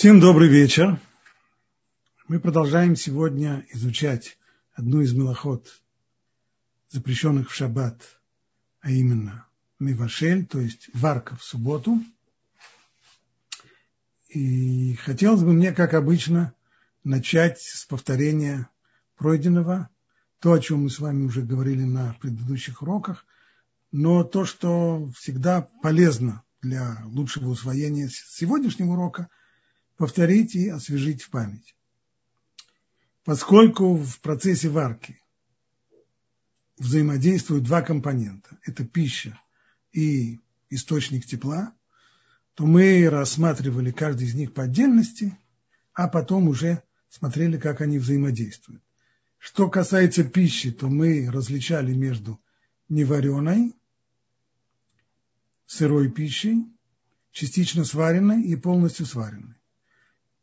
Всем добрый вечер. Мы продолжаем сегодня изучать одну из мелоход, запрещенных в шаббат, а именно мивашель, то есть варка в субботу. И хотелось бы мне, как обычно, начать с повторения пройденного, то, о чем мы с вами уже говорили на предыдущих уроках, но то, что всегда полезно для лучшего усвоения сегодняшнего урока – повторить и освежить в память. Поскольку в процессе варки взаимодействуют два компонента, это пища и источник тепла, то мы рассматривали каждый из них по отдельности, а потом уже смотрели, как они взаимодействуют. Что касается пищи, то мы различали между невареной, сырой пищей, частично сваренной и полностью сваренной.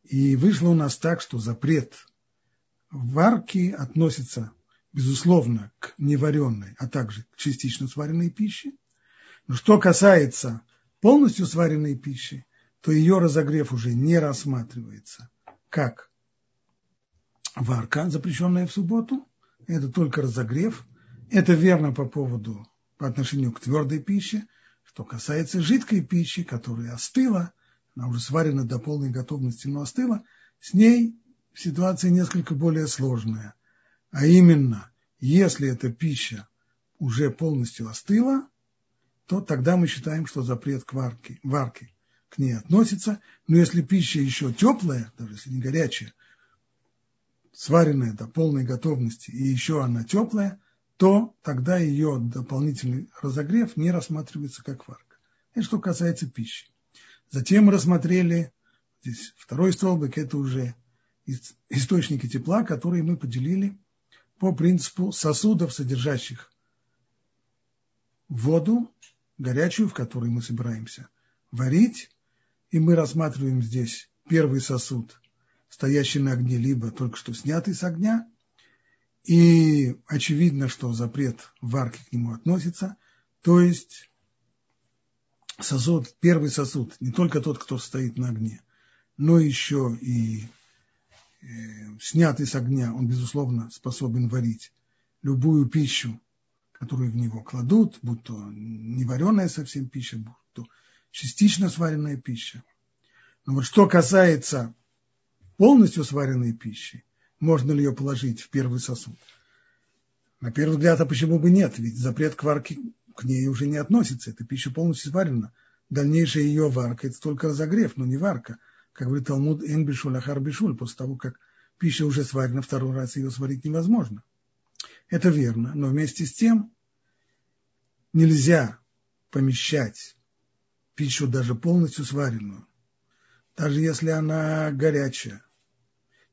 И вышло у нас так, что запрет варки относится, безусловно, к неваренной, а также к частично сваренной пище. Но что касается полностью сваренной пищи, то ее разогрев уже не рассматривается как варка, запрещенная в субботу. Это только разогрев. Это верно по поводу, по отношению к твердой пище. Что касается жидкой пищи, которая остыла, она уже сварена до полной готовности, но остыла, с ней ситуация несколько более сложная. А именно, если эта пища уже полностью остыла, то тогда мы считаем, что запрет к варке, варке к ней относится. Но если пища еще теплая, даже если не горячая, сваренная до полной готовности и еще она теплая, то тогда ее дополнительный разогрев не рассматривается как варка. Это что касается пищи. Затем мы рассмотрели здесь второй столбик, это уже источники тепла, которые мы поделили по принципу сосудов, содержащих воду, горячую, в которой мы собираемся варить. И мы рассматриваем здесь первый сосуд, стоящий на огне, либо только что снятый с огня. И очевидно, что запрет варки к нему относится. То есть сосуд, первый сосуд, не только тот, кто стоит на огне, но еще и э, снятый с огня, он, безусловно, способен варить любую пищу, которую в него кладут, будь то не вареная совсем пища, будь то частично сваренная пища. Но вот что касается полностью сваренной пищи, можно ли ее положить в первый сосуд? На первый взгляд, а почему бы нет? Ведь запрет к варке к ней уже не относится. Эта пища полностью сварена. Дальнейшая ее варка – это только разогрев, но не варка. Как говорит Талмуд Энбишуль Ахар Бишуль, после того, как пища уже сварена, второй раз ее сварить невозможно. Это верно, но вместе с тем нельзя помещать пищу даже полностью сваренную, даже если она горячая.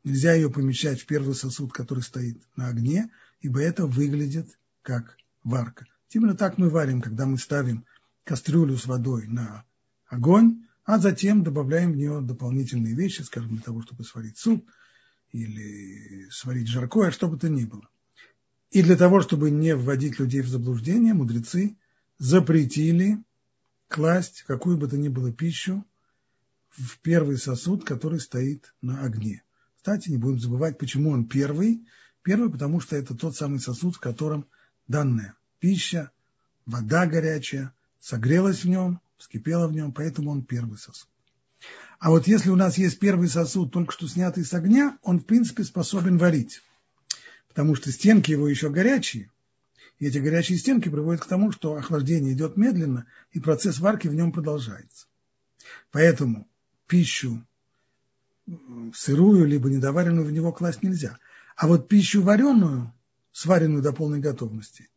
Нельзя ее помещать в первый сосуд, который стоит на огне, ибо это выглядит как варка. Именно так мы варим, когда мы ставим кастрюлю с водой на огонь, а затем добавляем в нее дополнительные вещи, скажем, для того, чтобы сварить суп или сварить жаркое, что бы то ни было. И для того, чтобы не вводить людей в заблуждение, мудрецы запретили класть какую бы то ни было пищу в первый сосуд, который стоит на огне. Кстати, не будем забывать, почему он первый. Первый, потому что это тот самый сосуд, в котором данная пища, вода горячая, согрелась в нем, вскипела в нем, поэтому он первый сосуд. А вот если у нас есть первый сосуд, только что снятый с огня, он, в принципе, способен варить. Потому что стенки его еще горячие. И эти горячие стенки приводят к тому, что охлаждение идет медленно, и процесс варки в нем продолжается. Поэтому пищу сырую, либо недоваренную в него класть нельзя. А вот пищу вареную, сваренную до полной готовности,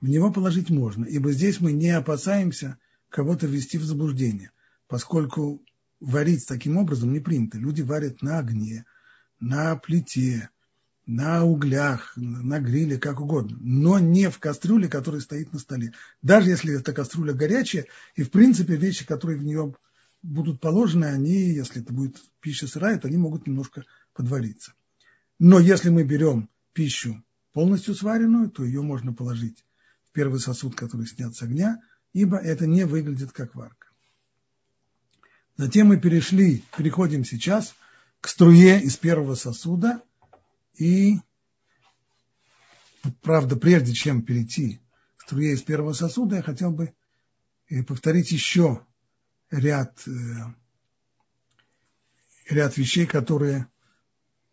в него положить можно, ибо здесь мы не опасаемся кого-то ввести в заблуждение, поскольку варить таким образом не принято. Люди варят на огне, на плите, на углях, на гриле, как угодно, но не в кастрюле, которая стоит на столе. Даже если эта кастрюля горячая, и в принципе вещи, которые в нее будут положены, они, если это будет пища сырая, то они могут немножко подвариться. Но если мы берем пищу полностью сваренную, то ее можно положить первый сосуд, который снят с огня, ибо это не выглядит как варка. Затем мы перешли, переходим сейчас к струе из первого сосуда. И, правда, прежде чем перейти к струе из первого сосуда, я хотел бы э, повторить еще ряд, э, ряд вещей, которые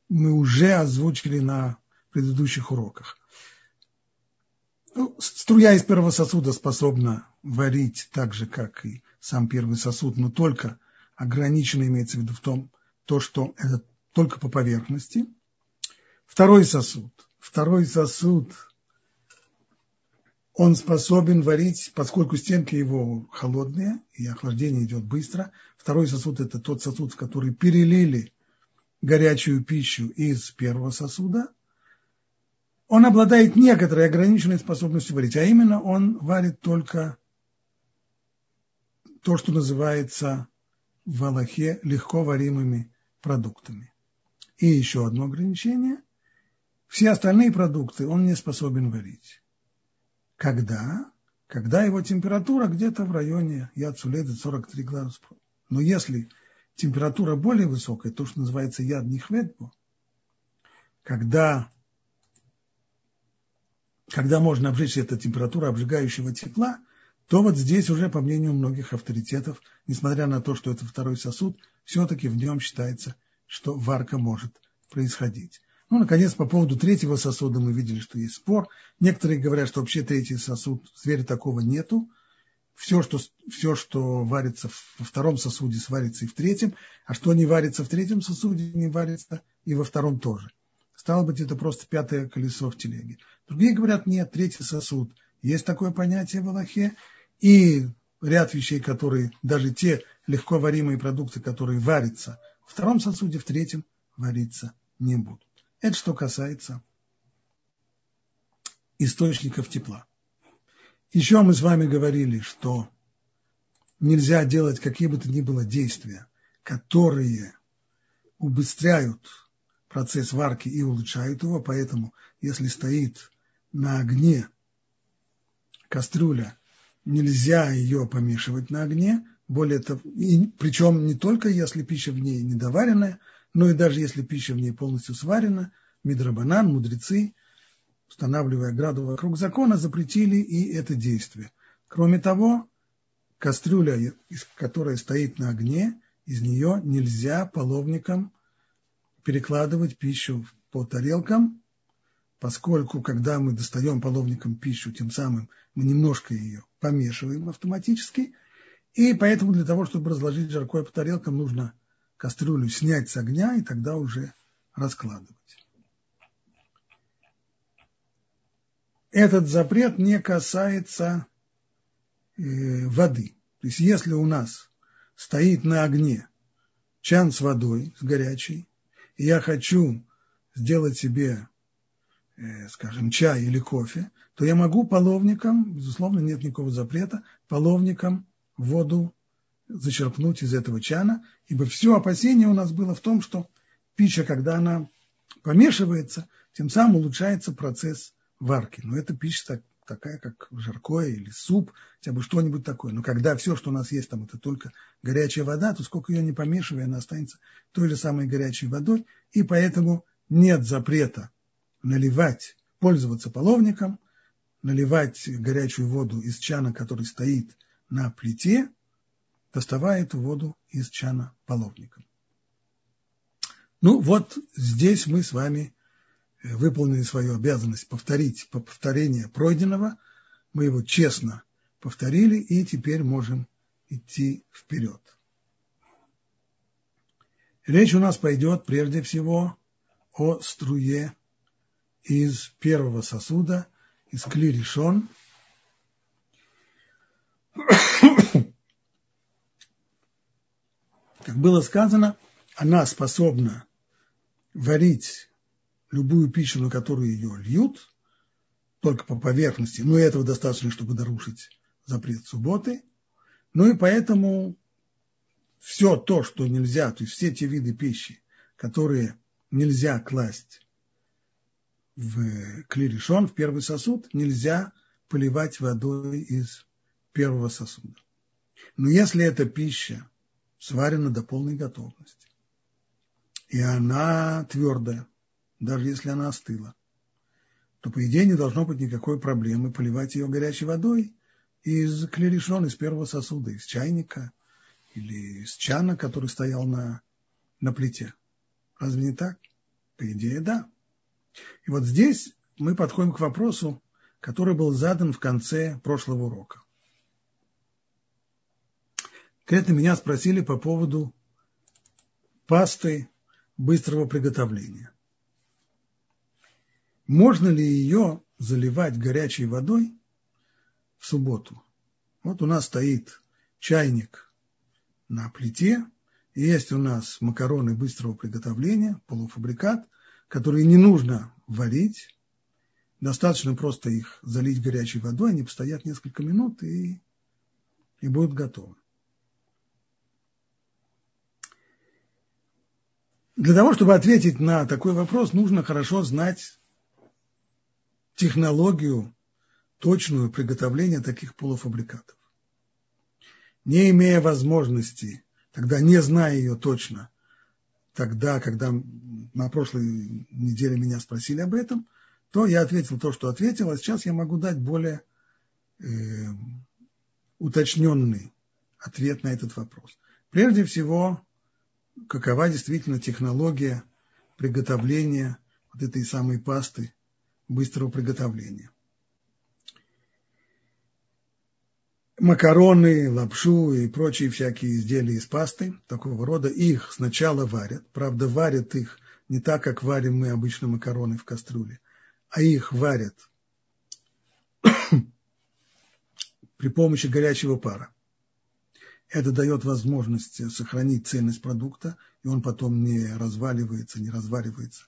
мы уже озвучили на предыдущих уроках. Ну, струя из первого сосуда способна варить так же, как и сам первый сосуд, но только ограниченно имеется в виду в том, то, что это только по поверхности. Второй сосуд. Второй сосуд, он способен варить, поскольку стенки его холодные, и охлаждение идет быстро. Второй сосуд – это тот сосуд, в который перелили горячую пищу из первого сосуда. Он обладает некоторой ограниченной способностью варить, а именно он варит только то, что называется в Аллахе легко варимыми продуктами. И еще одно ограничение. Все остальные продукты он не способен варить. Когда? Когда его температура где-то в районе Яцуледа 43 градуса. Но если температура более высокая, то, что называется яд нихветбо, когда, когда можно обжечь эта температура обжигающего тепла – то вот здесь уже, по мнению многих авторитетов, несмотря на то, что это второй сосуд, все-таки в нем считается, что варка может происходить. Ну, наконец, по поводу третьего сосуда мы видели, что есть спор. Некоторые говорят, что вообще третий сосуд, в звере такого нету. Все что, все, что варится во втором сосуде, сварится и в третьем, а что не варится в третьем сосуде, не варится и во втором тоже. Стало быть, это просто пятое колесо в телеге. Другие говорят, нет, третий сосуд. Есть такое понятие в Аллахе, и ряд вещей, которые, даже те легко варимые продукты, которые варятся в втором сосуде, в третьем вариться не будут. Это что касается источников тепла. Еще мы с вами говорили, что нельзя делать какие бы то ни было действия, которые убыстряют процесс варки и улучшают его, поэтому если стоит на огне кастрюля нельзя ее помешивать на огне, более того, и, причем не только если пища в ней недоваренная, но и даже если пища в ней полностью сварена, мидрабанан, мудрецы, устанавливая граду вокруг закона, запретили и это действие. Кроме того, кастрюля, которая стоит на огне, из нее нельзя половникам перекладывать пищу по тарелкам, поскольку когда мы достаем половником пищу, тем самым мы немножко ее помешиваем автоматически, и поэтому для того, чтобы разложить жаркое по тарелкам, нужно кастрюлю снять с огня и тогда уже раскладывать. Этот запрет не касается э, воды. То есть если у нас стоит на огне чан с водой, с горячей, и я хочу сделать себе Э, скажем, чай или кофе, то я могу половником, безусловно, нет никакого запрета, половником воду зачерпнуть из этого чана, ибо все опасение у нас было в том, что пища, когда она помешивается, тем самым улучшается процесс варки. Но эта пища так, такая, как жаркое или суп, хотя бы что-нибудь такое. Но когда все, что у нас есть, там это только горячая вода, то сколько ее не помешивая, она останется той же самой горячей водой, и поэтому нет запрета наливать, пользоваться половником, наливать горячую воду из чана, который стоит на плите, доставая эту воду из чана половником. Ну вот здесь мы с вами выполнили свою обязанность повторить повторение пройденного. Мы его честно повторили и теперь можем идти вперед. Речь у нас пойдет прежде всего о струе из первого сосуда, из клиришон. Как было сказано, она способна варить любую пищу, на которую ее льют, только по поверхности, но этого достаточно, чтобы нарушить запрет субботы. Ну и поэтому все то, что нельзя, то есть все те виды пищи, которые нельзя класть в клиришон, в первый сосуд, нельзя поливать водой из первого сосуда. Но если эта пища сварена до полной готовности. И она твердая, даже если она остыла, то, по идее, не должно быть никакой проблемы поливать ее горячей водой из клеришон, из первого сосуда, из чайника или из чана, который стоял на, на плите. Разве не так? По идее, да. И вот здесь мы подходим к вопросу, который был задан в конце прошлого урока. Конкретно меня спросили по поводу пасты быстрого приготовления. Можно ли ее заливать горячей водой в субботу? Вот у нас стоит чайник на плите, и есть у нас макароны быстрого приготовления, полуфабрикат, которые не нужно варить, достаточно просто их залить горячей водой, они постоят несколько минут и, и будут готовы. Для того, чтобы ответить на такой вопрос, нужно хорошо знать технологию точную приготовления таких полуфабрикатов. Не имея возможности, тогда не зная ее точно, тогда, когда на прошлой неделе меня спросили об этом, то я ответил то, что ответил, а сейчас я могу дать более э, уточненный ответ на этот вопрос. Прежде всего, какова действительно технология приготовления вот этой самой пасты быстрого приготовления. Макароны, лапшу и прочие всякие изделия из пасты такого рода, их сначала варят. Правда, варят их не так, как варим мы обычно макароны в кастрюле, а их варят при помощи горячего пара. Это дает возможность сохранить ценность продукта, и он потом не разваливается, не разваливается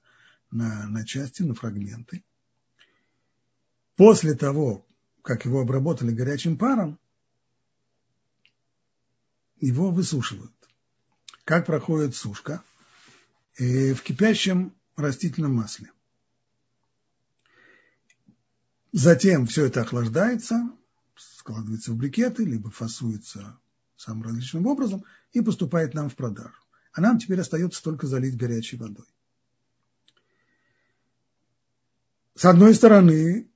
на, на части, на фрагменты. После того, как его обработали горячим паром, его высушивают. Как проходит сушка? И э, в кипящем растительном масле. Затем все это охлаждается, складывается в брикеты, либо фасуется самым различным образом и поступает нам в продажу. А нам теперь остается только залить горячей водой. С одной стороны,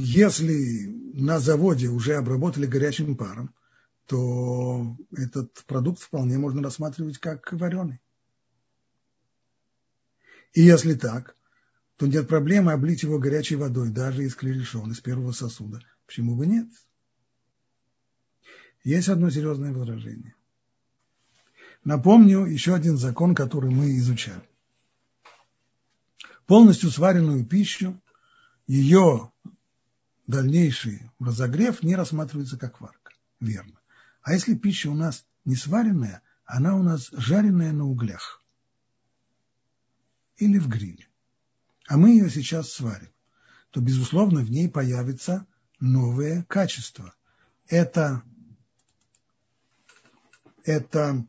если на заводе уже обработали горячим паром, то этот продукт вполне можно рассматривать как вареный. И если так, то нет проблемы облить его горячей водой, даже из клерешон, из первого сосуда. Почему бы нет? Есть одно серьезное возражение. Напомню еще один закон, который мы изучали. Полностью сваренную пищу, ее дальнейший разогрев не рассматривается как варка. Верно. А если пища у нас не сваренная, она у нас жареная на углях или в гриле, а мы ее сейчас сварим, то, безусловно, в ней появится новое качество. Это эта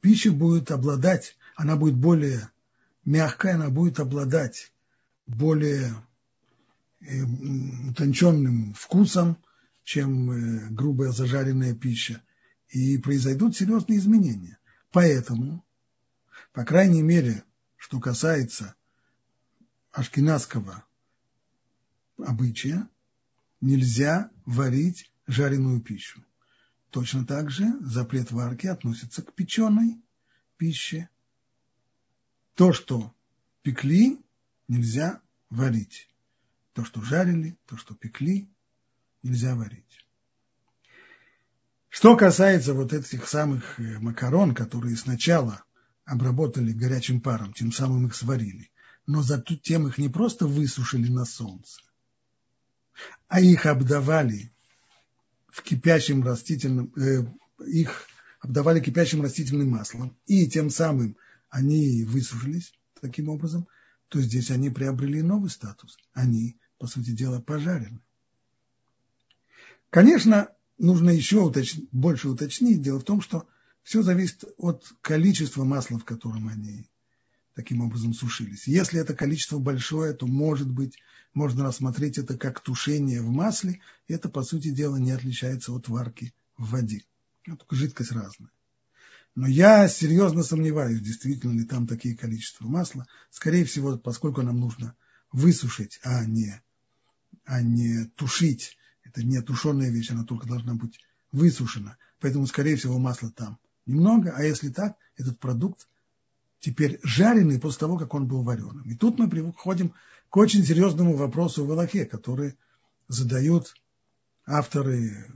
пища будет обладать, она будет более мягкая, она будет обладать более утонченным вкусом, чем э, грубая зажаренная пища, и произойдут серьезные изменения. Поэтому, по крайней мере, что касается ашкенадского обычая, нельзя варить жареную пищу. Точно так же запрет варки относится к печеной пище. То, что пекли, нельзя варить. То, что жарили, то, что пекли, нельзя варить. Что касается вот этих самых э, макарон, которые сначала обработали горячим паром, тем самым их сварили, но затем их не просто высушили на солнце, а их обдавали в кипящем растительном, э, их обдавали кипящим растительным маслом, и тем самым они высушились таким образом, то здесь они приобрели новый статус. Они, по сути дела, пожарены. Конечно, нужно еще уточ... больше уточнить. Дело в том, что все зависит от количества масла, в котором они таким образом сушились. Если это количество большое, то, может быть, можно рассмотреть это как тушение в масле, это, по сути дела, не отличается от варки в воде. Ну, только жидкость разная. Но я серьезно сомневаюсь, действительно ли там такие количества масла. Скорее всего, поскольку нам нужно высушить, а не, а не тушить. Это не тушеная вещь, она только должна быть высушена. Поэтому, скорее всего, масла там немного. А если так, этот продукт теперь жареный после того, как он был вареным. И тут мы приходим к очень серьезному вопросу в Аллахе, который задают авторы,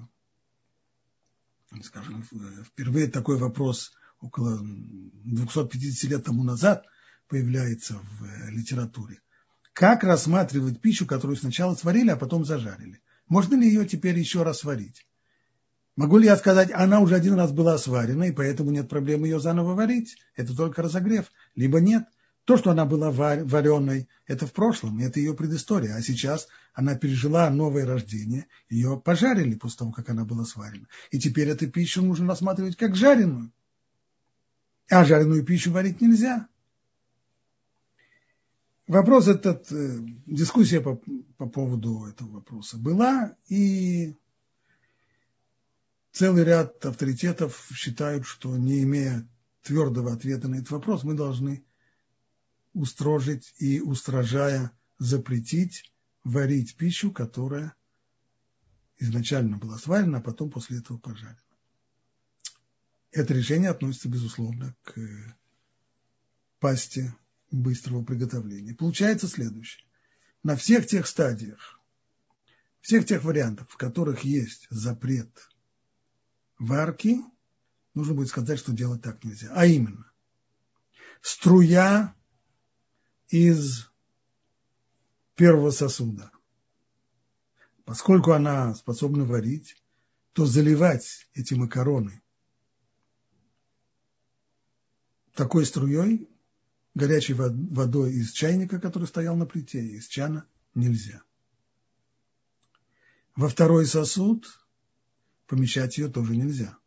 скажем, впервые такой вопрос около 250 лет тому назад появляется в литературе. Как рассматривать пищу, которую сначала сварили, а потом зажарили? Можно ли ее теперь еще раз сварить? Могу ли я сказать, она уже один раз была сварена, и поэтому нет проблем ее заново варить? Это только разогрев. Либо нет. То, что она была вареной, это в прошлом, это ее предыстория. А сейчас она пережила новое рождение, ее пожарили после того, как она была сварена. И теперь эту пищу нужно рассматривать как жареную. А жареную пищу варить нельзя. Вопрос этот, э, дискуссия по, по поводу этого вопроса была, и целый ряд авторитетов считают, что не имея твердого ответа на этот вопрос, мы должны устрожить и устражая запретить варить пищу, которая изначально была сварена, а потом после этого пожарена. Это решение относится, безусловно, к пасте быстрого приготовления. Получается следующее. На всех тех стадиях, всех тех вариантах, в которых есть запрет варки, нужно будет сказать, что делать так нельзя. А именно, струя из первого сосуда. Поскольку она способна варить, то заливать эти макароны такой струей, горячей водой из чайника, который стоял на плите, из чана, нельзя. Во второй сосуд помещать ее тоже нельзя,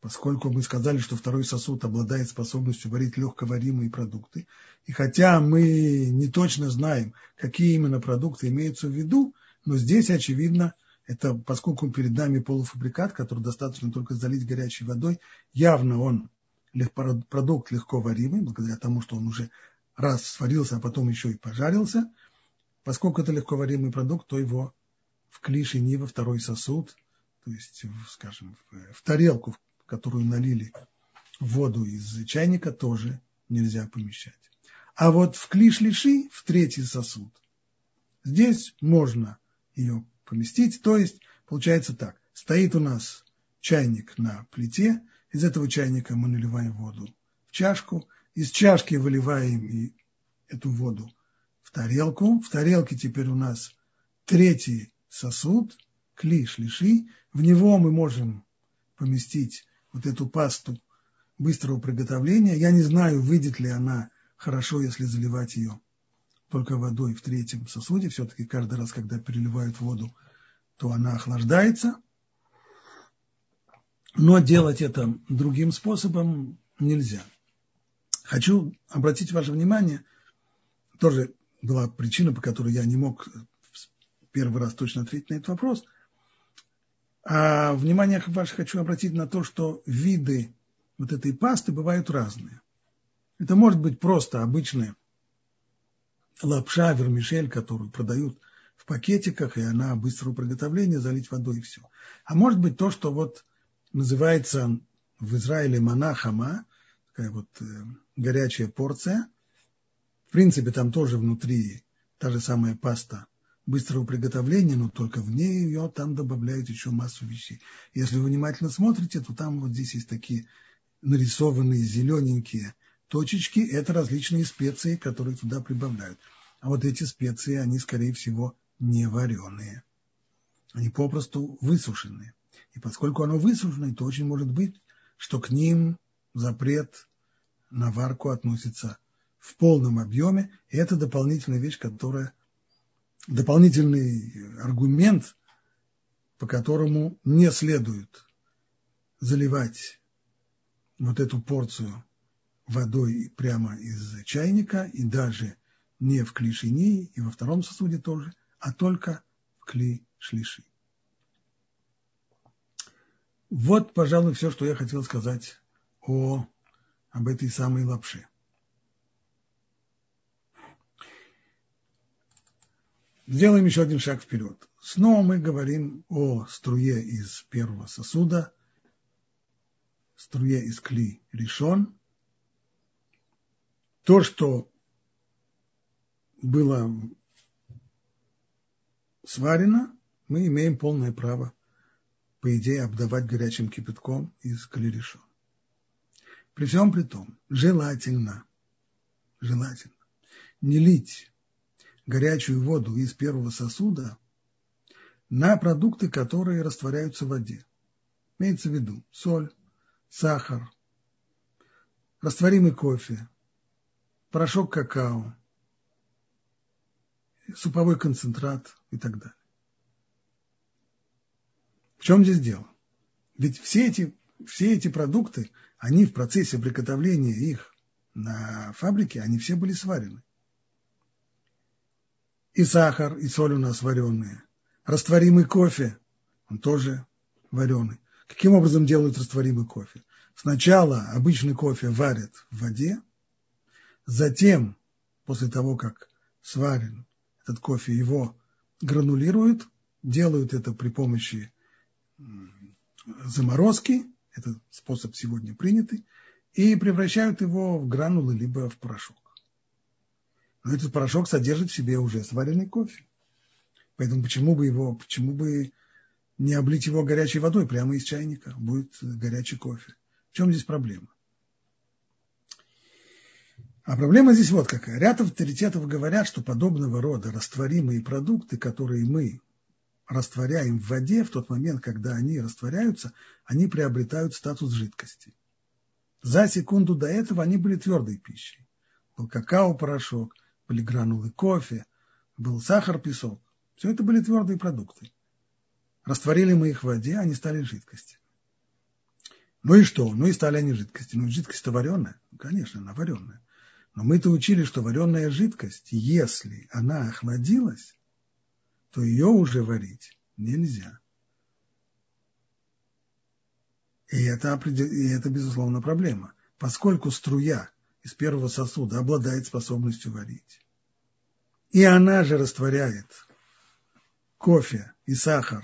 поскольку мы сказали, что второй сосуд обладает способностью варить легковаримые продукты. И хотя мы не точно знаем, какие именно продукты имеются в виду, но здесь, очевидно, это поскольку перед нами полуфабрикат, который достаточно только залить горячей водой, явно он продукт легко варимый, благодаря тому, что он уже раз сварился, а потом еще и пожарился. Поскольку это легко варимый продукт, то его в клише не во второй сосуд – то есть, скажем, в тарелку, в которую налили воду из чайника, тоже нельзя помещать. А вот в клиш-лиши, в третий сосуд, здесь можно ее поместить. То есть, получается так, стоит у нас чайник на плите, из этого чайника мы наливаем воду в чашку, из чашки выливаем и эту воду в тарелку. В тарелке теперь у нас третий сосуд, клиш, лиши, в него мы можем поместить вот эту пасту быстрого приготовления. Я не знаю, выйдет ли она хорошо, если заливать ее только водой в третьем сосуде. Все-таки каждый раз, когда переливают воду, то она охлаждается. Но делать это другим способом нельзя. Хочу обратить ваше внимание, тоже была причина, по которой я не мог первый раз точно ответить на этот вопрос – а внимание ваше хочу обратить на то, что виды вот этой пасты бывают разные. Это может быть просто обычная лапша, вермишель, которую продают в пакетиках, и она быстрого приготовления, залить водой и все. А может быть то, что вот называется в Израиле манахама, такая вот э, горячая порция. В принципе, там тоже внутри та же самая паста быстрого приготовления, но только в ней ее там добавляют еще массу вещей. Если вы внимательно смотрите, то там вот здесь есть такие нарисованные зелененькие точечки, это различные специи, которые туда прибавляют. А вот эти специи, они, скорее всего, не вареные. Они попросту высушенные. И поскольку оно высушенное, то очень может быть, что к ним запрет на варку относится в полном объеме. И это дополнительная вещь, которая дополнительный аргумент, по которому не следует заливать вот эту порцию водой прямо из чайника и даже не в клишини и во втором сосуде тоже, а только в кли шлиши. Вот, пожалуй, все, что я хотел сказать о, об этой самой лапше. Сделаем еще один шаг вперед. Снова мы говорим о струе из первого сосуда, струе из кли решен. То, что было сварено, мы имеем полное право, по идее, обдавать горячим кипятком из решен. При всем при том, желательно, желательно не лить горячую воду из первого сосуда на продукты, которые растворяются в воде. Имеется в виду соль, сахар, растворимый кофе, порошок какао, суповой концентрат и так далее. В чем здесь дело? Ведь все эти, все эти продукты, они в процессе приготовления их на фабрике, они все были сварены и сахар, и соль у нас вареные. Растворимый кофе, он тоже вареный. Каким образом делают растворимый кофе? Сначала обычный кофе варят в воде, затем, после того, как сварен этот кофе, его гранулируют, делают это при помощи заморозки, это способ сегодня принятый, и превращают его в гранулы либо в порошок но этот порошок содержит в себе уже сваренный кофе. Поэтому почему бы его, почему бы не облить его горячей водой прямо из чайника? Будет горячий кофе. В чем здесь проблема? А проблема здесь вот какая. Ряд авторитетов говорят, что подобного рода растворимые продукты, которые мы растворяем в воде, в тот момент, когда они растворяются, они приобретают статус жидкости. За секунду до этого они были твердой пищей. Был какао-порошок – были гранулы кофе, был сахар, песок. Все это были твердые продукты. Растворили мы их в воде, они стали жидкостью. Ну и что? Ну и стали они жидкостью. Ну жидкость-то вареная. Ну, конечно, она вареная. Но мы-то учили, что вареная жидкость, если она охладилась, то ее уже варить нельзя. И это, и это, безусловно, проблема. Поскольку струя из первого сосуда обладает способностью варить. И она же растворяет кофе и сахар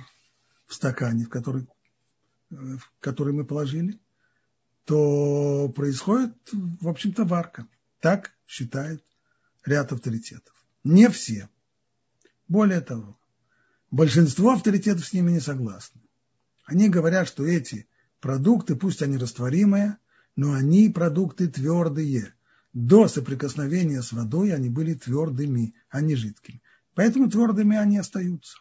в стакане, в который, в который мы положили, то происходит, в общем-то, варка. Так считает ряд авторитетов. Не все. Более того, большинство авторитетов с ними не согласны. Они говорят, что эти продукты, пусть они растворимые, но они продукты твердые. До соприкосновения с водой они были твердыми, а не жидкими. Поэтому твердыми они остаются.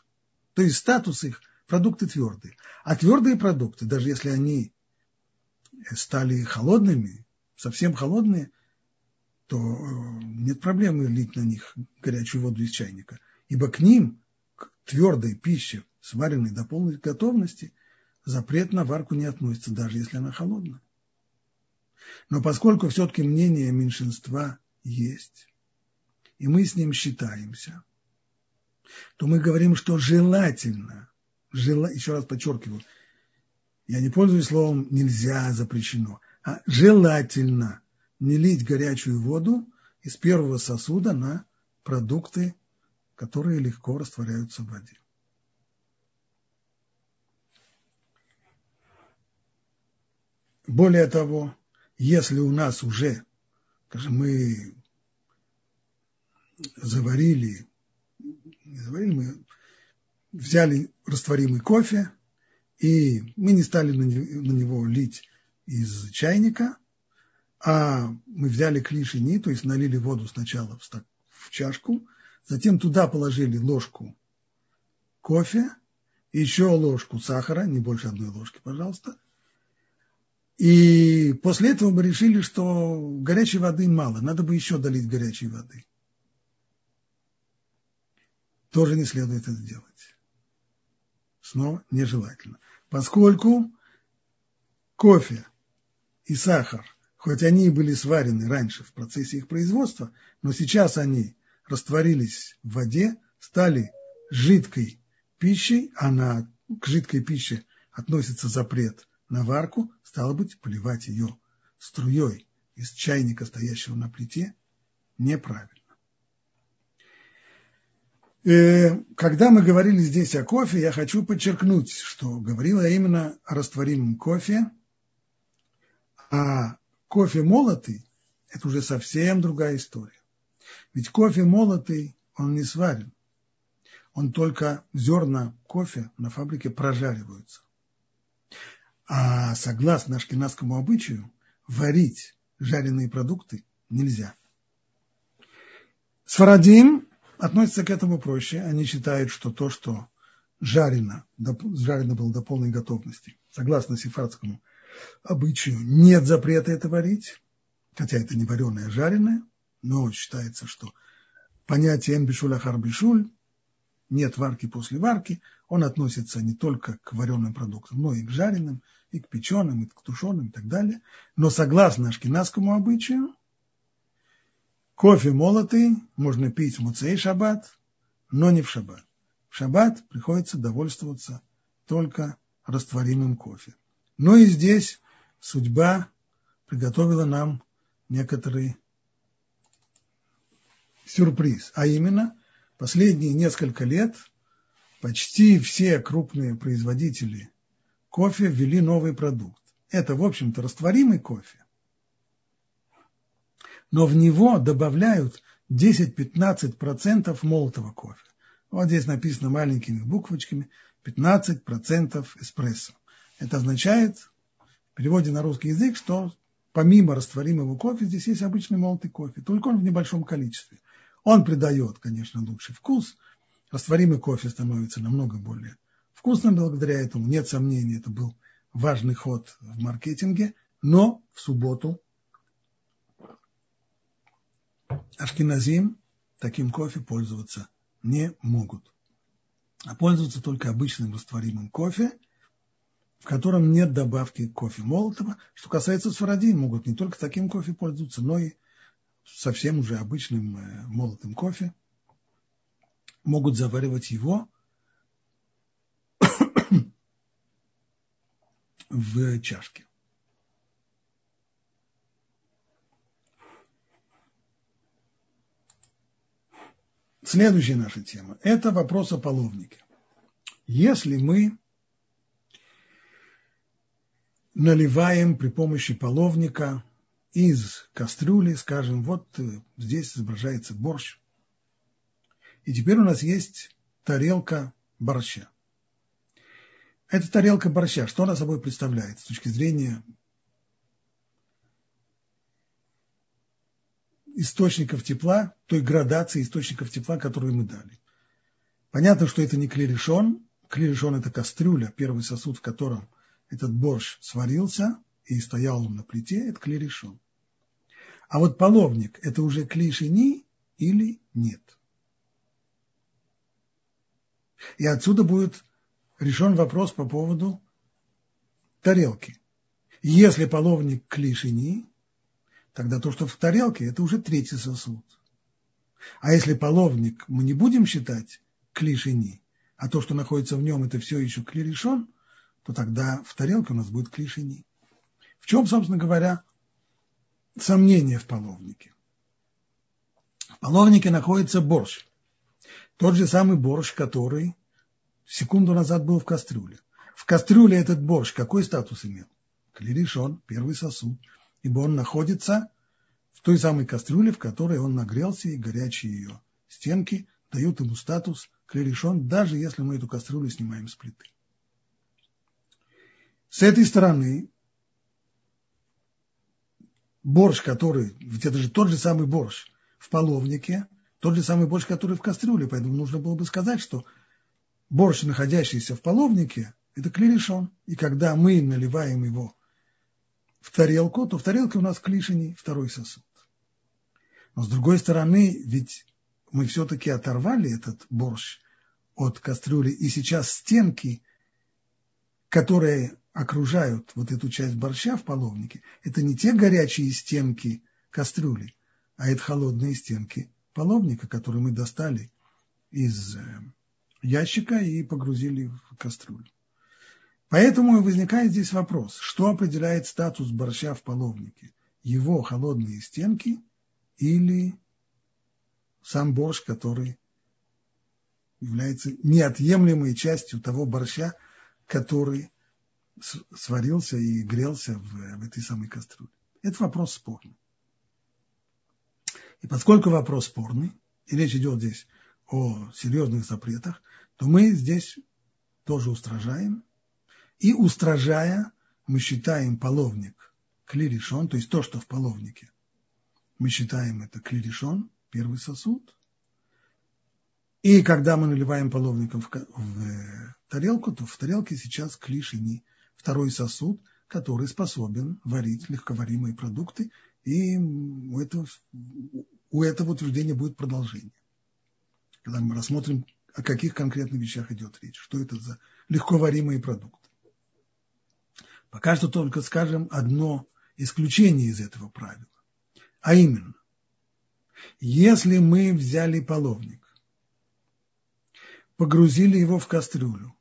То есть статус их – продукты твердые. А твердые продукты, даже если они стали холодными, совсем холодные, то э, нет проблемы лить на них горячую воду из чайника. Ибо к ним, к твердой пище, сваренной до полной готовности, запрет на варку не относится, даже если она холодная. Но поскольку все-таки мнение меньшинства есть, и мы с ним считаемся, то мы говорим, что желательно, жела, еще раз подчеркиваю, я не пользуюсь словом «нельзя», «запрещено», а желательно не лить горячую воду из первого сосуда на продукты, которые легко растворяются в воде. Более того, если у нас уже, скажем, мы заварили, не заварили, мы взяли растворимый кофе, и мы не стали на него лить из чайника, а мы взяли клишини, то есть налили воду сначала в чашку, затем туда положили ложку кофе, еще ложку сахара, не больше одной ложки, пожалуйста, и после этого мы решили, что горячей воды мало, надо бы еще долить горячей воды. Тоже не следует это сделать. Снова нежелательно. Поскольку кофе и сахар, хоть они и были сварены раньше в процессе их производства, но сейчас они растворились в воде, стали жидкой пищей, а на, к жидкой пище относится запрет на варку, стало быть, поливать ее струей из чайника, стоящего на плите, неправильно. Э, когда мы говорили здесь о кофе, я хочу подчеркнуть, что говорила именно о растворимом кофе, а кофе молотый – это уже совсем другая история. Ведь кофе молотый, он не сварен. Он только зерна кофе на фабрике прожариваются. А согласно ашкенадскому обычаю, варить жареные продукты нельзя. Сфарадим относятся к этому проще. Они считают, что то, что жарено, жарено было до полной готовности, согласно сефардскому обычаю, нет запрета это варить, хотя это не вареное, а жареное, но считается, что понятие эмбишуль ахар бишуль, нет варки после варки, он относится не только к вареным продуктам, но и к жареным, и к печеным, и к тушеным и так далее. Но согласно ашкенадскому обычаю, Кофе молотый можно пить в Муцей шаббат, но не в шаббат. В шаббат приходится довольствоваться только растворимым кофе. Но и здесь судьба приготовила нам некоторый сюрприз. А именно, последние несколько лет почти все крупные производители кофе ввели новый продукт. Это, в общем-то, растворимый кофе, но в него добавляют 10-15% молотого кофе. Вот здесь написано маленькими буквочками 15% эспрессо. Это означает, в переводе на русский язык, что помимо растворимого кофе здесь есть обычный молотый кофе, только он в небольшом количестве. Он придает, конечно, лучший вкус. Растворимый кофе становится намного более вкусным благодаря этому. Нет сомнений, это был важный ход в маркетинге. Но в субботу Ашкиназим таким кофе пользоваться не могут. А пользоваться только обычным растворимым кофе, в котором нет добавки кофе молотого. Что касается сфарадин, могут не только таким кофе пользоваться, но и совсем уже обычным э, молотым кофе. Могут заваривать его в чашке. Следующая наша тема – это вопрос о половнике. Если мы наливаем при помощи половника из кастрюли, скажем, вот э, здесь изображается борщ, и теперь у нас есть тарелка борща. Эта тарелка борща, что она собой представляет с точки зрения источников тепла, той градации источников тепла, которую мы дали. Понятно, что это не клерешон. Клерешон – это кастрюля, первый сосуд, в котором этот борщ сварился и стоял он на плите, это клерешон. А вот половник – это уже клишини или нет? И отсюда будет решен вопрос по поводу тарелки. Если половник клишини, тогда то, что в тарелке, это уже третий сосуд. А если половник мы не будем считать клишини, а то, что находится в нем, это все еще клиришон, то тогда в тарелке у нас будет клишини. В чем, собственно говоря, сомнение в половнике? В половнике находится борщ. Тот же самый борщ, который секунду назад был в кастрюле. В кастрюле этот борщ какой статус имел? Клиришон, первый сосуд ибо он находится в той самой кастрюле, в которой он нагрелся, и горячие ее стенки дают ему статус клерешон, даже если мы эту кастрюлю снимаем с плиты. С этой стороны борщ, который, ведь это же тот же самый борщ в половнике, тот же самый борщ, который в кастрюле, поэтому нужно было бы сказать, что борщ, находящийся в половнике, это клерешон, и когда мы наливаем его в тарелку, то в тарелке у нас клишини второй сосуд. Но с другой стороны, ведь мы все-таки оторвали этот борщ от кастрюли, и сейчас стенки, которые окружают вот эту часть борща в половнике, это не те горячие стенки кастрюли, а это холодные стенки половника, которые мы достали из э, ящика и погрузили в кастрюлю. Поэтому возникает здесь вопрос, что определяет статус борща в половнике? Его холодные стенки или сам борщ, который является неотъемлемой частью того борща, который сварился и грелся в, в этой самой кастрюле. Это вопрос спорный. И поскольку вопрос спорный, и речь идет здесь о серьезных запретах, то мы здесь тоже устражаем. И устражая, мы считаем половник клиришон, то есть то, что в половнике. Мы считаем это клиришон, первый сосуд. И когда мы наливаем половником в, в э, тарелку, то в тарелке сейчас клишини, второй сосуд, который способен варить легковаримые продукты, и у этого, у этого утверждения будет продолжение. Когда мы рассмотрим, о каких конкретных вещах идет речь, что это за легковаримые продукты. Пока что только скажем одно исключение из этого правила. А именно, если мы взяли половник, погрузили его в кастрюлю,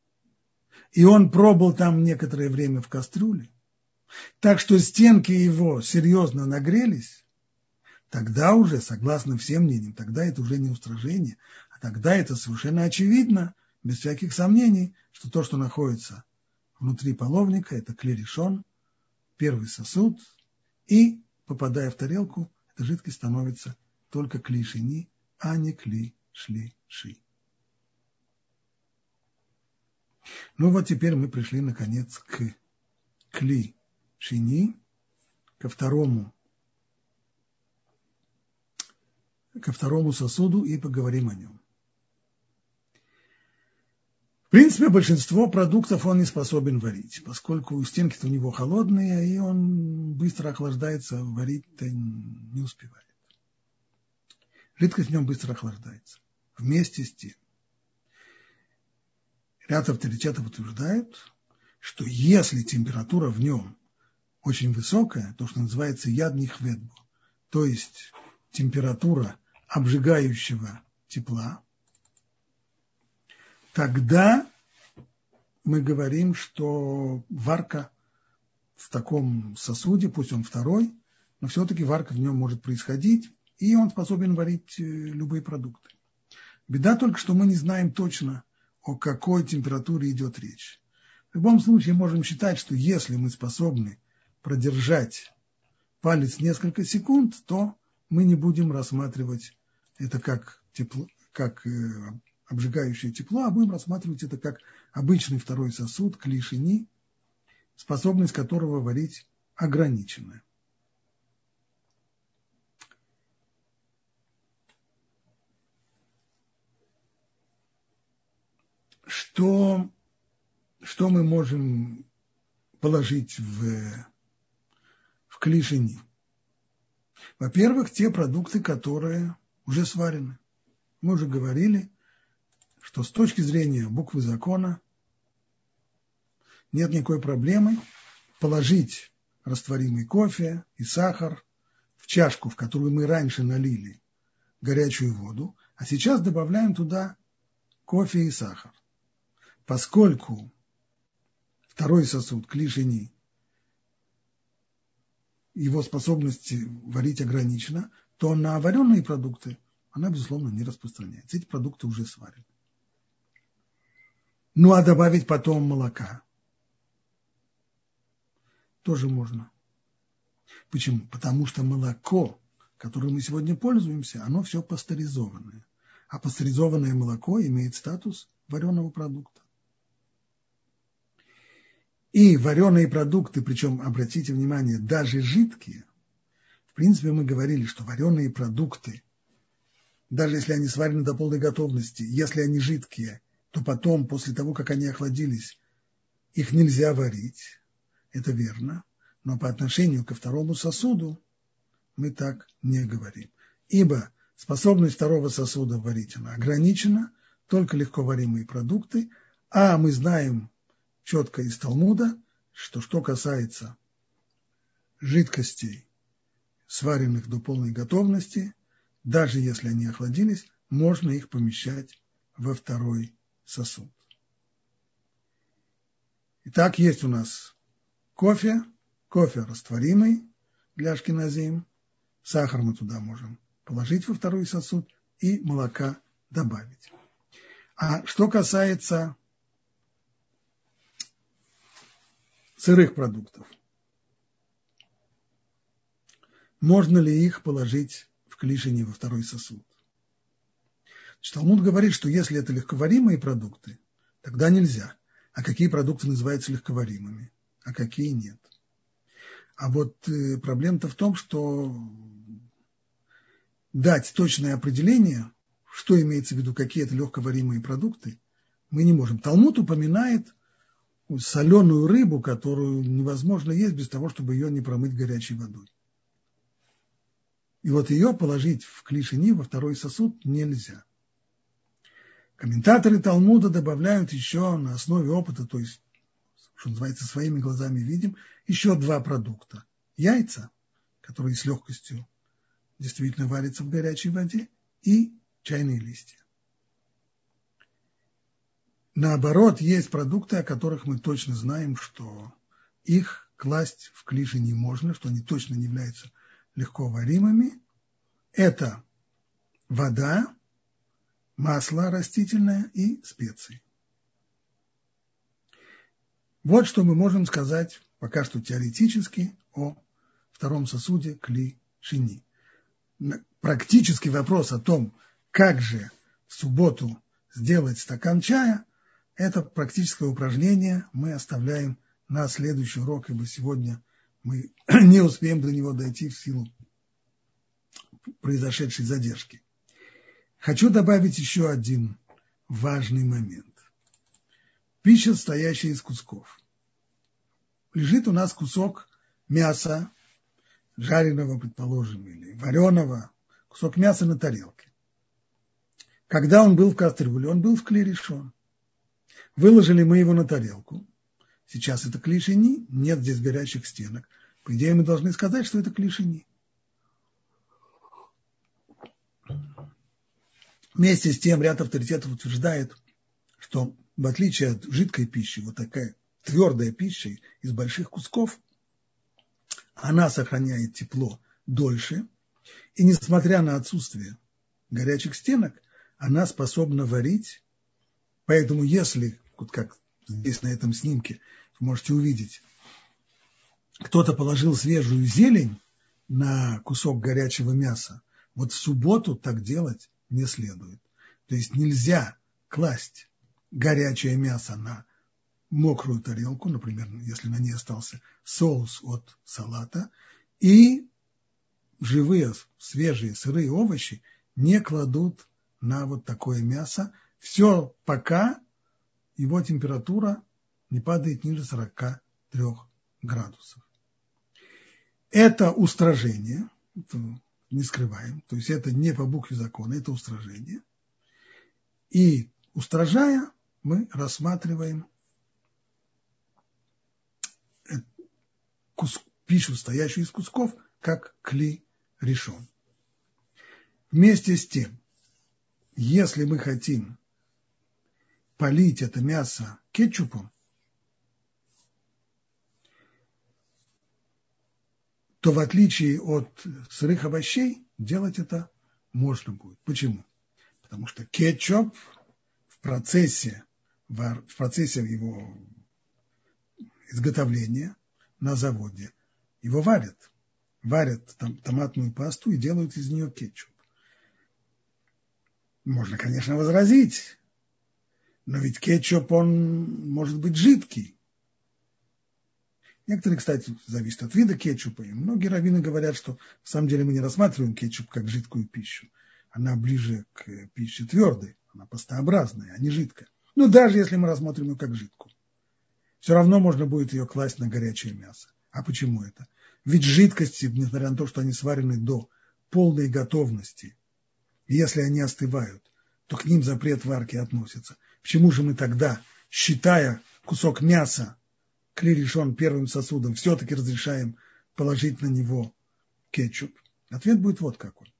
и он пробыл там некоторое время в кастрюле, так что стенки его серьезно нагрелись, тогда уже, согласно всем мнениям, тогда это уже не устражение, а тогда это совершенно очевидно, без всяких сомнений, что то, что находится внутри половника, это клерешон, первый сосуд, и, попадая в тарелку, эта жидкость становится только клишини, а не кли ши. Ну вот теперь мы пришли наконец к кли шини, ко второму, ко второму сосуду и поговорим о нем. В принципе, большинство продуктов он не способен варить, поскольку стенки-то у него холодные, и он быстро охлаждается, варить-то не успевает. Жидкость в нем быстро охлаждается вместе с тем. Ряд авторитетов утверждает, что если температура в нем очень высокая, то, что называется ядный хведбу, то есть температура обжигающего тепла, тогда мы говорим, что варка в таком сосуде, пусть он второй, но все-таки варка в нем может происходить, и он способен варить э, любые продукты. Беда только, что мы не знаем точно, о какой температуре идет речь. В любом случае можем считать, что если мы способны продержать палец несколько секунд, то мы не будем рассматривать это как, тепло, как э, обжигающее тепло, а будем рассматривать это как обычный второй сосуд, клишини, способность которого варить ограниченная. Что, что мы можем положить в, в клишини? Во-первых, те продукты, которые уже сварены. Мы уже говорили, что с точки зрения буквы закона нет никакой проблемы положить растворимый кофе и сахар в чашку, в которую мы раньше налили горячую воду, а сейчас добавляем туда кофе и сахар. Поскольку второй сосуд, клишини, его способности варить ограничена, то на вареные продукты она, безусловно, не распространяется. Эти продукты уже сварены. Ну, а добавить потом молока тоже можно. Почему? Потому что молоко, которым мы сегодня пользуемся, оно все пастеризованное. А пастеризованное молоко имеет статус вареного продукта. И вареные продукты, причем, обратите внимание, даже жидкие, в принципе, мы говорили, что вареные продукты, даже если они сварены до полной готовности, если они жидкие, то потом, после того, как они охладились, их нельзя варить. Это верно. Но по отношению ко второму сосуду мы так не говорим. Ибо способность второго сосуда варить она ограничена, только легко варимые продукты, а мы знаем четко из Талмуда, что что касается жидкостей, сваренных до полной готовности, даже если они охладились, можно их помещать во второй сосуд. Итак, есть у нас кофе, кофе растворимый для ашкеназим, сахар мы туда можем положить во второй сосуд и молока добавить. А что касается сырых продуктов, можно ли их положить в клишине во второй сосуд? Значит, Талмуд говорит, что если это легковаримые продукты, тогда нельзя. А какие продукты называются легковаримыми, а какие нет. А вот э, проблема-то в том, что дать точное определение, что имеется в виду, какие это легковаримые продукты, мы не можем. Талмуд упоминает соленую рыбу, которую невозможно есть без того, чтобы ее не промыть горячей водой. И вот ее положить в клишини во второй сосуд нельзя. Комментаторы Талмуда добавляют еще на основе опыта, то есть, что называется, своими глазами видим, еще два продукта. Яйца, которые с легкостью действительно варятся в горячей воде, и чайные листья. Наоборот, есть продукты, о которых мы точно знаем, что их класть в клиши не можно, что они точно не являются легко варимыми. Это вода, масло растительное и специи. Вот что мы можем сказать пока что теоретически о втором сосуде кли шини. Практический вопрос о том, как же в субботу сделать стакан чая, это практическое упражнение мы оставляем на следующий урок, ибо сегодня мы не успеем до него дойти в силу произошедшей задержки. Хочу добавить еще один важный момент. Пища, стоящая из кусков. Лежит у нас кусок мяса, жареного, предположим, или вареного, кусок мяса на тарелке. Когда он был в кастрюле, он был в клерешон. Выложили мы его на тарелку. Сейчас это клишини, нет здесь горячих стенок. По идее, мы должны сказать, что это клишини. Вместе с тем ряд авторитетов утверждает, что в отличие от жидкой пищи, вот такая твердая пища из больших кусков, она сохраняет тепло дольше, и несмотря на отсутствие горячих стенок, она способна варить. Поэтому если, вот как здесь на этом снимке вы можете увидеть, кто-то положил свежую зелень на кусок горячего мяса, вот в субботу так делать не следует. То есть нельзя класть горячее мясо на мокрую тарелку, например, если на ней остался соус от салата, и живые, свежие, сырые овощи не кладут на вот такое мясо. Все пока его температура не падает ниже 43 градусов. Это устражение, не скрываем. То есть это не по букве закона, это устражение. И устражая, мы рассматриваем кус, пищу, стоящую из кусков, как кли решен. Вместе с тем, если мы хотим полить это мясо кетчупом, то в отличие от сырых овощей делать это можно будет. Почему? Потому что кетчуп в процессе, в процессе его изготовления на заводе его варят. Варят там, томатную пасту и делают из нее кетчуп. Можно, конечно, возразить, но ведь кетчуп, он может быть жидкий. Некоторые, кстати, зависят от вида кетчупа. И многие раввины говорят, что в самом деле мы не рассматриваем кетчуп как жидкую пищу. Она ближе к пище твердой, она пастообразная, а не жидкая. Но даже если мы рассмотрим ее как жидкую, все равно можно будет ее класть на горячее мясо. А почему это? Ведь жидкости, несмотря на то, что они сварены до полной готовности, если они остывают, то к ним запрет варки относится. Почему же мы тогда, считая кусок мяса клей решен первым сосудом, все-таки разрешаем положить на него кетчуп? Ответ будет вот какой.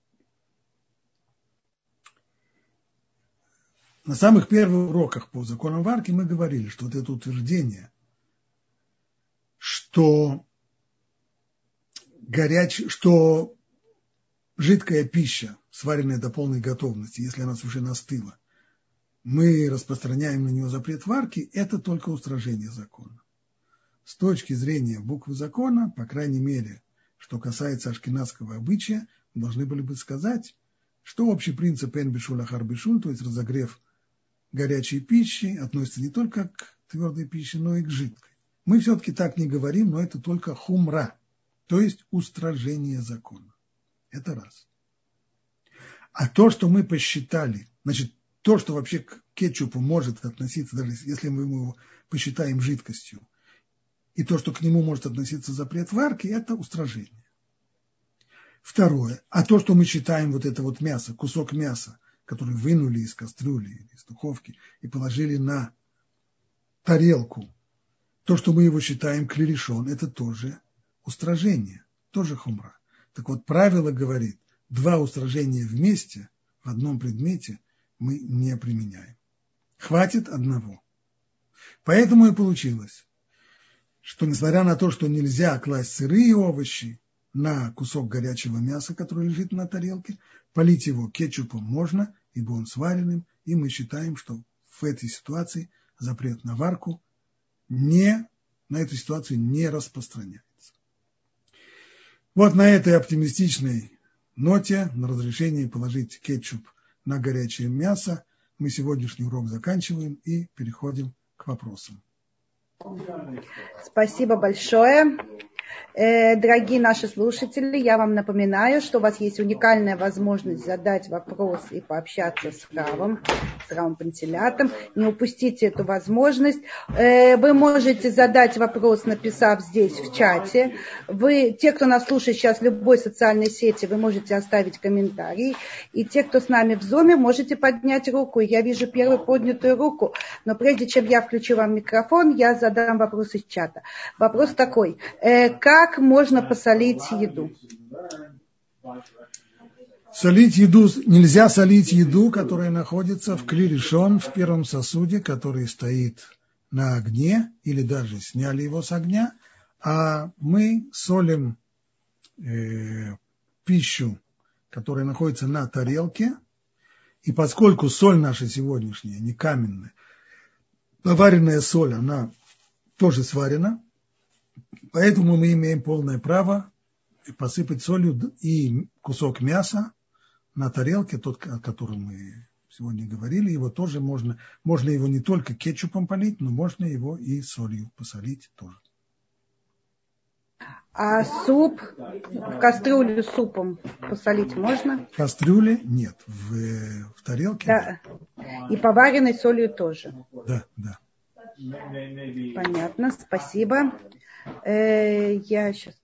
На самых первых уроках по законам варки мы говорили, что вот это утверждение, что горяч, что жидкая пища, сваренная до полной готовности, если она совершенно остыла, мы распространяем на нее запрет варки, это только устражение закона. С точки зрения буквы закона, по крайней мере, что касается ашкенадского обычая, должны были бы сказать, что общий принцип эн бешуль, то есть разогрев горячей пищи, относится не только к твердой пище, но и к жидкой. Мы все-таки так не говорим, но это только хумра, то есть устражение закона. Это раз. А то, что мы посчитали, значит, то, что вообще к кетчупу может относиться, даже если мы его посчитаем жидкостью, и то, что к нему может относиться запрет варки, это устражение. Второе. А то, что мы считаем вот это вот мясо, кусок мяса, который вынули из кастрюли из духовки и положили на тарелку, то, что мы его считаем клерешон, это тоже устражение, тоже хумра. Так вот, правило говорит, два устражения вместе в одном предмете мы не применяем. Хватит одного. Поэтому и получилось, что несмотря на то, что нельзя класть сырые овощи на кусок горячего мяса, который лежит на тарелке, полить его кетчупом можно, ибо он сваренным, и мы считаем, что в этой ситуации запрет на варку не, на эту ситуацию не распространяется. Вот на этой оптимистичной ноте, на разрешении положить кетчуп на горячее мясо, мы сегодняшний урок заканчиваем и переходим к вопросам. Спасибо большое. Э, дорогие наши слушатели, я вам напоминаю, что у вас есть уникальная возможность задать вопрос и пообщаться с Равом, с Равом Пантелятом. Не упустите эту возможность. Э, вы можете задать вопрос, написав здесь в чате. Вы, те, кто нас слушает сейчас в любой социальной сети, вы можете оставить комментарий. И те, кто с нами в зуме, можете поднять руку. Я вижу первую поднятую руку. Но прежде чем я включу вам микрофон, я задам вопрос из чата. Вопрос такой. Как можно посолить еду? Солить еду, нельзя солить еду, которая находится в клиришон, в первом сосуде, который стоит на огне, или даже сняли его с огня, а мы солим э, пищу, которая находится на тарелке, и поскольку соль наша сегодняшняя не каменная, поваренная соль, она тоже сварена, Поэтому мы имеем полное право посыпать солью и кусок мяса на тарелке, тот, о котором мы сегодня говорили, его тоже можно, можно его не только кетчупом полить, но можно его и солью посолить тоже. А суп, в кастрюлю супом посолить можно? В кастрюле нет, в, в тарелке. Да. И поваренной солью тоже. Да, да. Понятно, спасибо. Э, я сейчас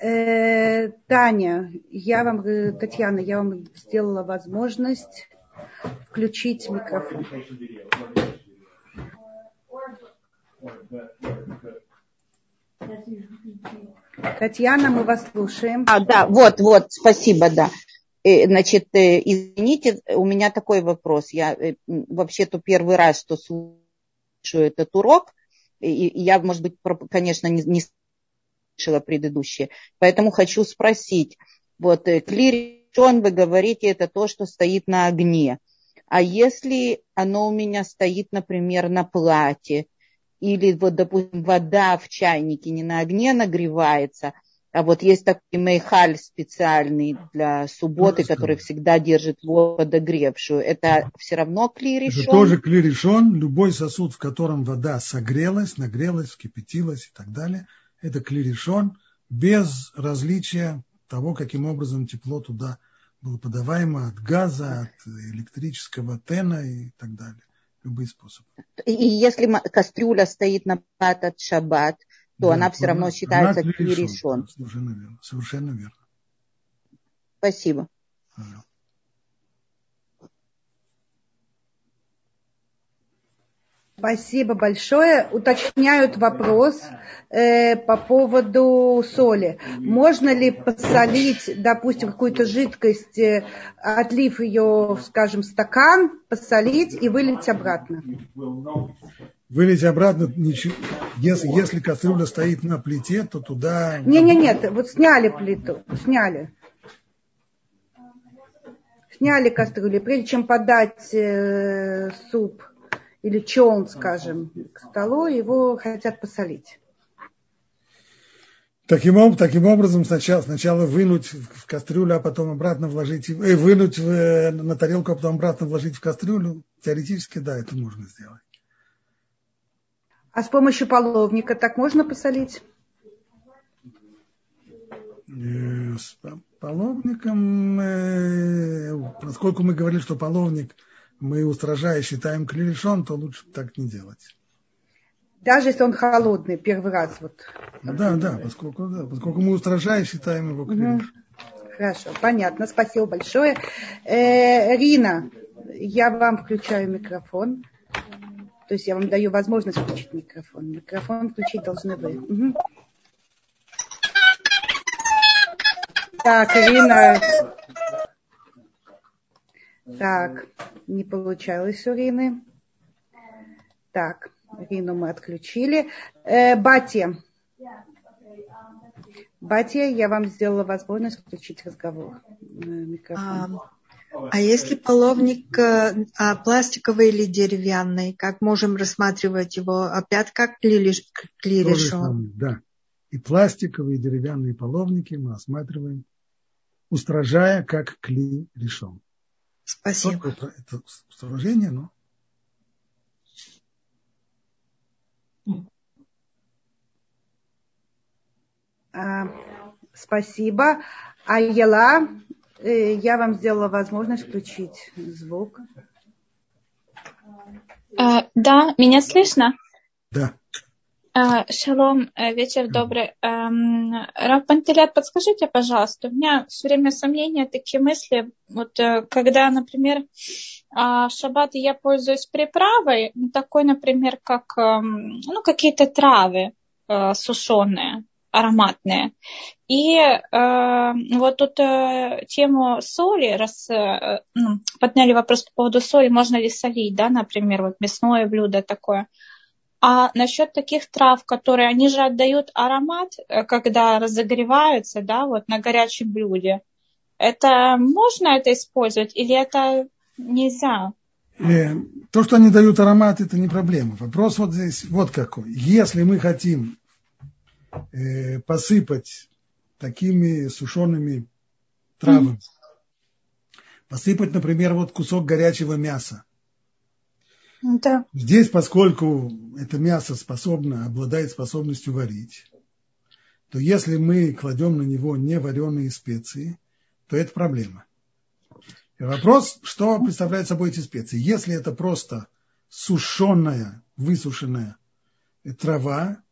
Э, Таня, я вам, э, Татьяна, я вам сделала возможность включить микрофон. Татьяна, мы вас слушаем. А, да, вот, вот, спасибо, да. Э, значит, э, извините, у меня такой вопрос. Я э, вообще-то первый раз, что слышу этот урок, и я, может быть, конечно, не, слышала предыдущие. Поэтому хочу спросить. Вот клиришон, вы говорите, это то, что стоит на огне. А если оно у меня стоит, например, на плате, или, вот, допустим, вода в чайнике не на огне нагревается – а вот есть такой мейхаль специальный для субботы, который всегда держит воду подогревшую. Это все равно клиришон? Это тоже клиришон. Любой сосуд, в котором вода согрелась, нагрелась, вскипятилась и так далее, это клиришон без различия того, каким образом тепло туда было подаваемо от газа, от электрического тена и так далее. Любые способы. И если кастрюля стоит на патат шаббат, то да, она все равно считается она. Совершенно верно. Совершенно верно. Спасибо. Спасибо большое. Уточняют вопрос э, по поводу соли. Можно ли посолить, допустим, какую-то жидкость, э, отлив ее, скажем, стакан, посолить и вылить обратно? Вылить обратно, если, если кастрюля стоит на плите, то туда... Не, не, нет, вот сняли плиту, сняли. Сняли кастрюлю, прежде чем подать э, суп или челн, скажем, к столу, его хотят посолить. Таким, таким образом, сначала, сначала вынуть в кастрюлю, а потом обратно вложить, э, вынуть в, э, на тарелку, а потом обратно вложить в кастрюлю, теоретически, да, это можно сделать. А с помощью половника так можно посолить? Э, с половником, э, поскольку мы говорили, что половник – мы устражая считаем клерешон, то лучше так не делать. Даже если он холодный, первый раз. Вот. Да, да, поскольку, да, поскольку мы устражая считаем его клерешон. Хорошо, понятно, спасибо большое. Э, Рина, я вам включаю микрофон. То есть я вам даю возможность включить микрофон. Микрофон включить должны вы. Угу. Так, Ирина, так, не получалось у Рины. Так, Рину мы отключили. Э, Батя. Батя, я вам сделала возможность включить разговор. Э, микрофон. А, если половник э, а, пластиковый или деревянный, как можем рассматривать его опять как клиришон? Да. И пластиковые, и деревянные половники мы рассматриваем, устражая как кли решен. Спасибо. Это, это сооружение, но... А, спасибо. Айела, я вам сделала возможность включить звук. А, да, меня слышно? Да. А, шалом, э, вечер добрый. Эм, Раб Пантелят, подскажите, пожалуйста, у меня все время сомнения, такие мысли, вот э, когда, например, а, в шаббат я пользуюсь приправой, ну, такой, например, как эм, ну, какие-то травы э, сушеные, ароматные. И э, вот тут э, тему соли, раз э, ну, подняли вопрос по поводу соли, можно ли солить, да, например, вот мясное блюдо такое. А насчет таких трав, которые они же отдают аромат, э, когда разогреваются, да, вот на горячем блюде, это можно это использовать или это нельзя? Э, то, что они дают аромат, это не проблема. Вопрос вот здесь вот какой. Если мы хотим э, посыпать такими сушеными травами, mm-hmm. посыпать, например, вот кусок горячего мяса, да. Здесь, поскольку это мясо способно, обладает способностью варить, то если мы кладем на него не вареные специи, то это проблема. И вопрос, что представляют собой эти специи. Если это просто сушеная, высушенная трава,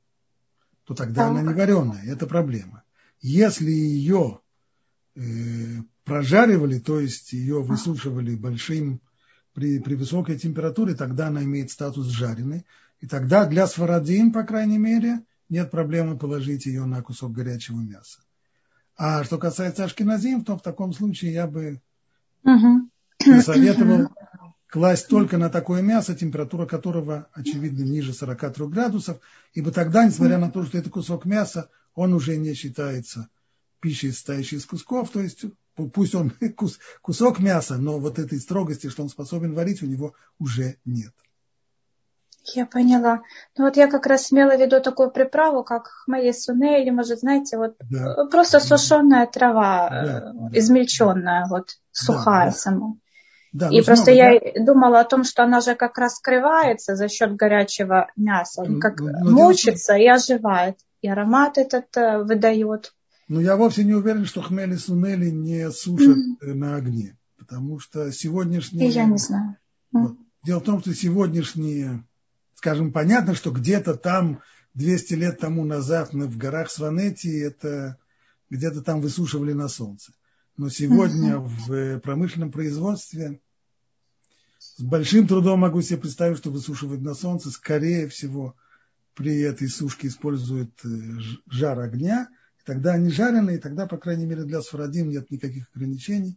то тогда она не вареная, это проблема. Если ее э, прожаривали, то есть ее высушивали большим при, при высокой температуре, тогда она имеет статус жареной. И тогда для сварадин, по крайней мере, нет проблемы положить ее на кусок горячего мяса. А что касается ашкеназим, то в таком случае я бы uh-huh. советовал класть только на такое мясо, температура которого, очевидно, ниже 43 градусов, ибо тогда, несмотря на то, что это кусок мяса, он уже не считается пищей, состоящей из кусков, то есть пусть он кус, кусок мяса, но вот этой строгости, что он способен варить, у него уже нет. Я поняла. Ну вот я как раз имела в виду такую приправу, как хмели суне, или, может, знаете, вот да. просто сушеная трава, да, э, измельченная, да. вот сухая да, сама. Да, и просто снова, я да? думала о том, что она же как раз скрывается за счет горячего мяса, он как ну, мучится и оживает, и аромат этот э, выдает. Но я вовсе не уверен, что хмели сунели не сушат mm-hmm. на огне. Потому что сегодняшние... Я не знаю. Вот. Дело в том, что сегодняшние, скажем, понятно, что где-то там 200 лет тому назад в горах Сванети это где-то там высушивали на солнце. Но сегодня в промышленном производстве С большим трудом могу себе представить, что высушивать на солнце. Скорее всего, при этой сушке используют э, жар огня. И тогда они жареные, и тогда, по крайней мере, для сфарадим нет никаких ограничений.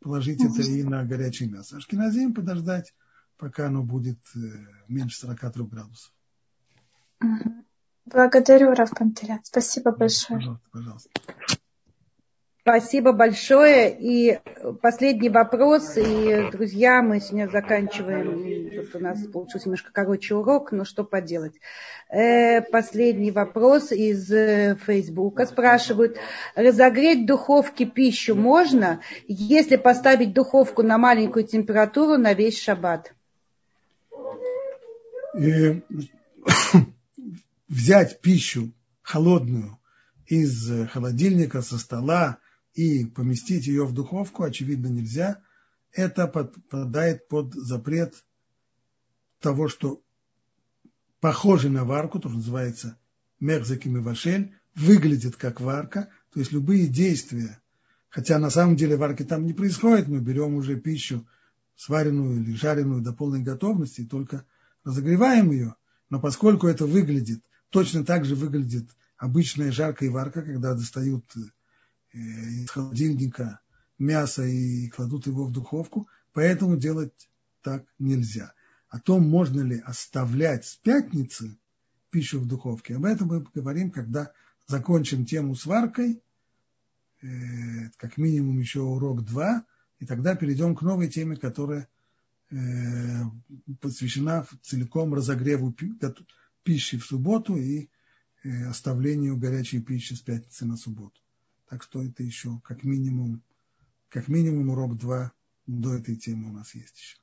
Положить это и на горячее мясо. Ашкеназим подождать, пока оно будет э, меньше 43 градусов. Благодарю, Раф Пантелят. Спасибо большое. Пожалуйста, пожалуйста. Спасибо большое. И последний вопрос. И, друзья, мы сегодня заканчиваем. Вот у нас получился немножко короче урок, но что поделать. Э, последний вопрос из э, Фейсбука. Спрашивают, разогреть в духовке пищу можно, если поставить духовку на маленькую температуру на весь шаббат? И взять пищу холодную из холодильника, со стола, и поместить ее в духовку, очевидно, нельзя. Это подпадает под запрет того, что похоже на варку, то, что называется мерзаким и вашель, выглядит как варка, то есть любые действия, хотя на самом деле варки там не происходит, мы берем уже пищу сваренную или жареную до полной готовности, только разогреваем ее, но поскольку это выглядит, точно так же выглядит обычная жарка и варка, когда достают Э, из холодильника мясо и кладут его в духовку, поэтому делать так нельзя. О том, можно ли оставлять с пятницы пищу в духовке, об этом мы поговорим, когда закончим тему с варкой, э, как минимум еще урок 2, и тогда перейдем к новой теме, которая э, посвящена целиком разогреву пищи в субботу и оставлению горячей пищи с пятницы на субботу. Так что это еще как минимум, как минимум урок 2 до этой темы у нас есть еще.